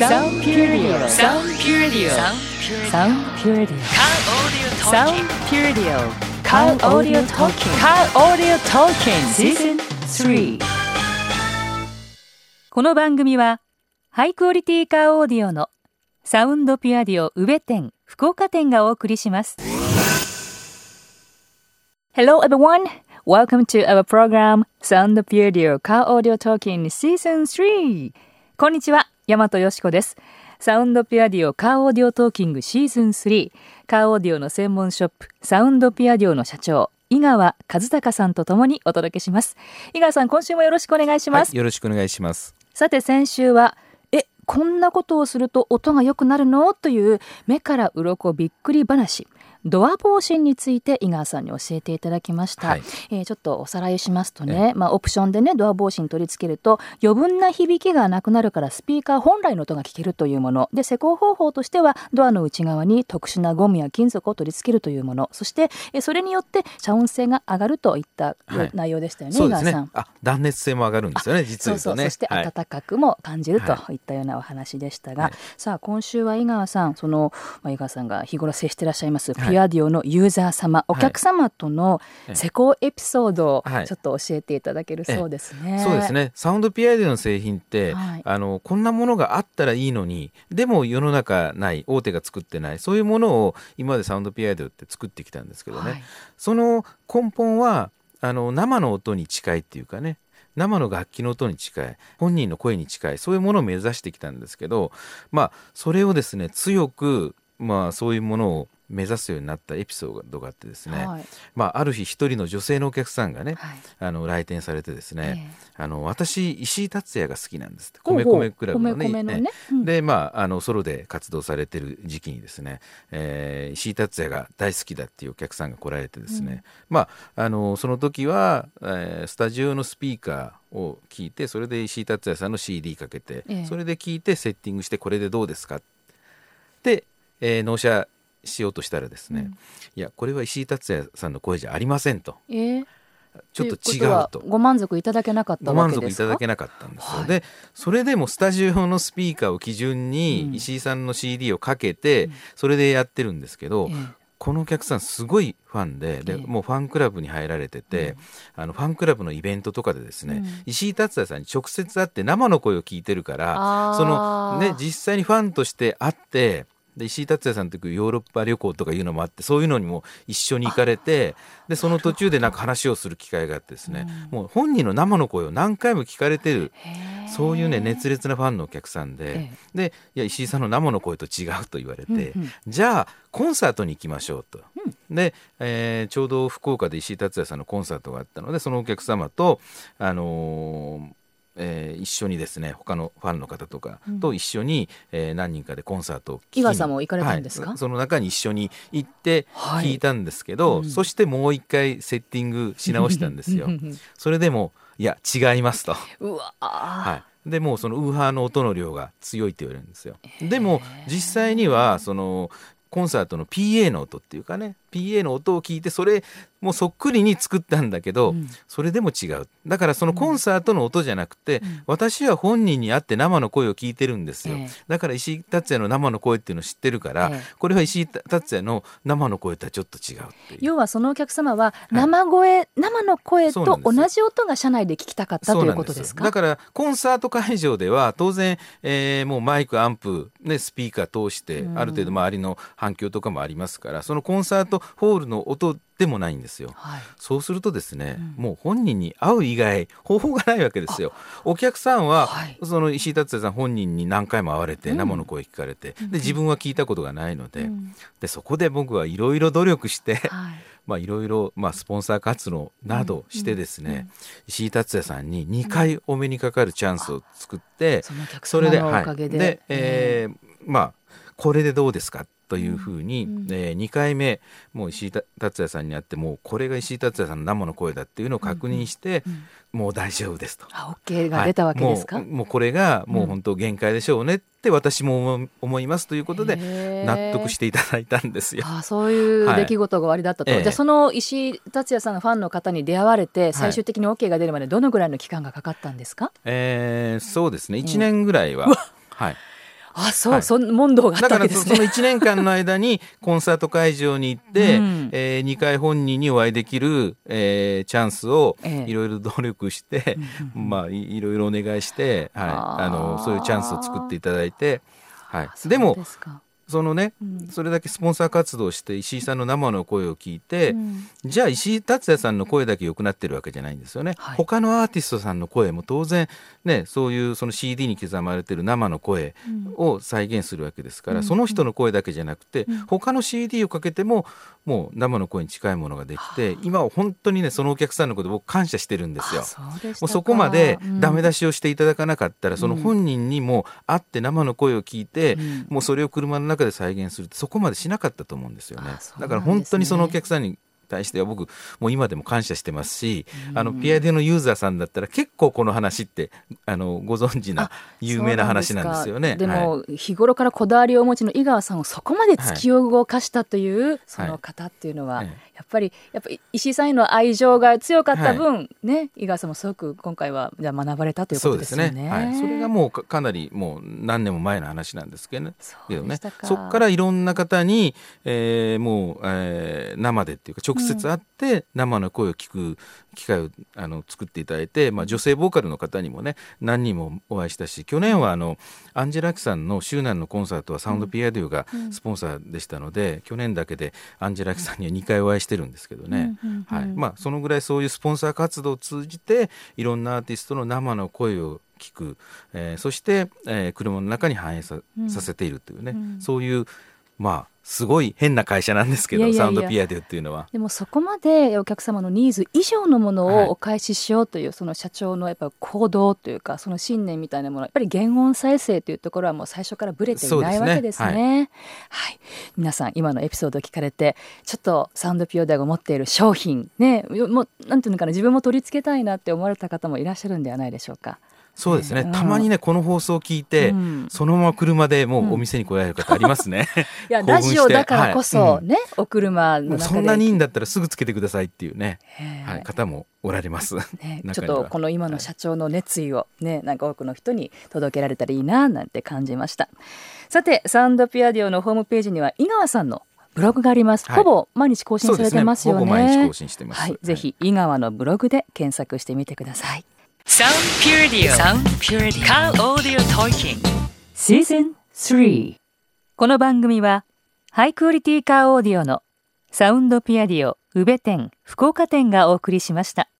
Sound Puredio Sound Puredio Sound Puredio Sound Puredio Car Audio Talking Car Audio Talking シーズン3この番組はハイクオリティカーオーディオのサウンドピュアディオ宇部店福岡店がお送りします。Hello everyone! Welcome to our program Sound Puredio Car Audio Talking Season 3! こんにちは、大和よしこです。サウンドピュアディオカーオーディオトーキングシーズン3カーオーディオの専門ショップサウンドピュアディオの社長井川和孝さんとともにお届けします。井川さん今週もよろしくお願いします、はい、よろしくお願いします。さて先週はえこんなことをすると音が良くなるの？という目から鱗びっくり話ドア防振について井川さんに教えていただきました、はい、えー、ちょっとおさらいしますとね、まあ、オプションでねドア防振取り付けると余分な響きがなくなるからスピーカー本来の音が聞けるというもの。で施工方法としてはドアの内側に特殊なゴムや金属を取り付けるというもの。そしてそれによって遮音性が上がるといった内容でしたよね、はい、井川さん、あ断熱性も上がるんですよね実は、ね、そうそう。そして暖かくも感じるとい。ったようなお話でしたが、はい、さあ今週は井川さんその、まあ、井川さんが日頃接していらっしゃいますピュアディオのユーザー様、お客様との施工エピソードをちょっと教えていただけるそうですね。はい、そうですね。サウンドピアデの製品って、はい、あのこんなものがあったらいいのに、でも世の中ない大手が作ってないそういうものを今までサウンドピアデって作ってきたんですけどね。はい、その根本はあの生の音に近いっていうかね。生の楽器の音に近い本人の声に近いそういうものを目指してきたんですけどまあそれをですね強くまあそういうものを目指すようになったエピソードがあってですね、はい、まあ、ある日一人の女性のお客さんがね、はい、あの来店されてですね、えー、あの私石井達也が好きなんですって。米米クラブのね。のね、うん、でまああのソロで活動されてる時期にですね、えー、石井達也が大好きだっていうお客さんが来られてですね、うん、まああのその時は、えー、スタジオのスピーカーを聞いてそれで石井達也さんの CD かけて、えー、それで聞いてセッティングしてこれでどうですかで、えー、納車しようとしたらですね、うん、いやこれは石井達也さんの声じゃありませんと。えー。ちょっと違うと。ご満足いただけなかったご満足いただけなかったんですよ、はい、でそれでもスタジオのスピーカーを基準に石井さんの CD をかけて、それでやってるんですけど、うん、このお客さんすごいファンでで、もうファンクラブに入られてて、うん、あのファンクラブのイベントとかでですね、うん、石井達也さんに直接会って生の声を聞いてるからそのね実際にファンとして会ってで石井達也さんというヨーロッパ旅行とかいうのもあってそういうのにも一緒に行かれてでその途中でなんか話をする機会があってですね、うん、もう本人の生の声を何回も聞かれてるそういうね熱烈なファンのお客さんででいや石井さんの生の声と違うと言われて、うんうん、じゃあコンサートに行きましょうと。うん、で、えー、ちょうど福岡で石井達也さんのコンサートがあったのでそのお客様と、あのーえー、一緒にですね他のファンの方とかと一緒に、うん、えー、何人かでコンサートを岩さんも行かれたんですか、はい、その中に一緒に行って聞いたんですけど、はいうん、そしてもう一回セッティングし直したんですよ。それでもいや違いますと。うわはい。でもそのウーハーの音の量が強いって言われるんですよ。でも実際にはそのコンサートの PA の音っていうかね PA の音を聞いてそれもそっくりに作ったんだけど、うん、それでも違う。だからそのコンサートの音じゃなくて、うん、私は本人に会って生の声を聞いてるんですよ、えー、だから石井達也の生の声っていうのを知ってるから、えー、これは石井達也の生の声とはちょっと違う要はそのお客様は生声、はい、生の声と同じ音が車内で聞きたかったということですか？だからコンサート会場では当然、えー、もうマイクアンプ、ね、スピーカー通してある程度周りの反響とかもありますからそのコンサートホールの音でもないんですよ、はい、そうするとですね、うん、もう本人に会う以外方法がないわけですよ。お客さんは、はい、その石井達也さん本人に何回も会われて、生の声聞かれて、で自分は聞いたことがないのでうん、でそこで僕はいろいろ努力して、はい。まあ、いろいろ、まあ、スポンサー活動などしてですね、うんうん、石井達也さんに2回お目にかかるチャンスを作って、それで、はい、で、えー、まあこれでどうですか？というふうに、うん、えー、2回目もう石井達也さんに会ってもうこれが石井達也さんの生の声だっていうのを確認して、うん。うん、もう大丈夫ですと。あ OK が出たわけですか、はい、もうこれがもう本当限界でしょうねって私も思いますということで納得していただいたんですよ。あそういう出来事が終わりだったと、はい、じゃあその石井達也さんのファンの方に出会われて最終的に OK が出るまでどのぐらいの期間がかかったんですか、はい、えー、そうですね。1年ぐらいは、はいあそう、はい、そん問答があったわけですね。だからその1年間の間に コンサート会場に行って、うん、えー、2回本人にお会いできる、えー、チャンスをいろいろ努力して、ええ、まあいろいろお願いして、はい、あのそういうチャンスを作っていただいて、はい、でもそのね、うん、それだけスポンサー活動して石井さんの生の声を聞いて、うん、じゃあ石井達也さんの声だけ良くなってるわけじゃないんですよね、はい、他のアーティストさんの声も当然ねそういうその CD に刻まれてる生の声を再現するわけですから、うん、その人の声だけじゃなくて、うん、他の CD をかけてももう生の声に近いものができて、今は本当にねそのお客さんのこと僕感謝してるんですよ。もうそこまでダメ出しをしていただかなかったら、その本人にも会って生の声を聞いて、もうそれを車の中で再現するそこまでしなかったと思うんですよね。だから本当にそのお客さんに対しては僕もう今でも感謝してますし、あのピアデのユーザーさんだったら結構この話ってあのご存知な有名な話なんですよね。でも、日頃からこだわりをお持ちの井川さんをそこまで突き動かしたという、その方っていうのは、やっぱりやっぱり石井さんへの愛情が強かった分、はい、ね井川さんもすごく今回はじゃ学ばれたということですね。そうですね。はい、それがもうかなりもう何年も前の話なんですけどね。そこか。らいろんな方に、えー、もう、えー、生でっていうか直接会って生の声を聞く機会をあの作っていただいて、まあ、女性ボーカルの方にもね何人もお会いしたし去年はあのアンジェラ・アキさんの周南のコンサートはサウンドピアデューがスポンサーでしたので、うん、去年だけでアンジェラ・アキさんには2回お会いしてるんですけどね、はい。まあ、そのぐらいそういうスポンサー活動を通じていろんなアーティストの生の声を聞く、えー、そして、えー、車の中に反映さ,、させているというね、うん、そういうまあすごい変な会社なんですけどサウンドピアデュっていうのは。でもそこまでお客様のニーズ以上のものをお返ししようという、はい、その社長のやっぱ行動というかその信念みたいなものやっぱり原音再生というところはもう最初からぶれていないわけですね、ねはい、はい、皆さん今のエピソードを聞かれてちょっとサウンドピアデュが持っている商品ねもうなんていうのかな自分も取り付けたいなって思われた方もいらっしゃるんではないでしょうかそうですね、たまにねこの放送を聞いて、うん、そのまま車でもうお店に来られる方ありますね、いやラジオだからこそね、はいお車のそんなにいいんだったらすぐつけてくださいっていうね、はい、方もおられます、ね、ちょっとこの今の社長の熱意をねなんか多くの人に届けられたらいいななんて感じました。さてサウンドピアディオのホームページには井川さんのブログがあります、はい、ほぼ毎日更新されてますよね、ね、毎日更新してます、はい、ぜひ井川のブログで検索してみてください Sound Purity. Sound Purity. Car Audio Talking. Season 3この番組はハイクオリティカーオーディオのサウンドピアディオ宇部店福岡店がお送りしました。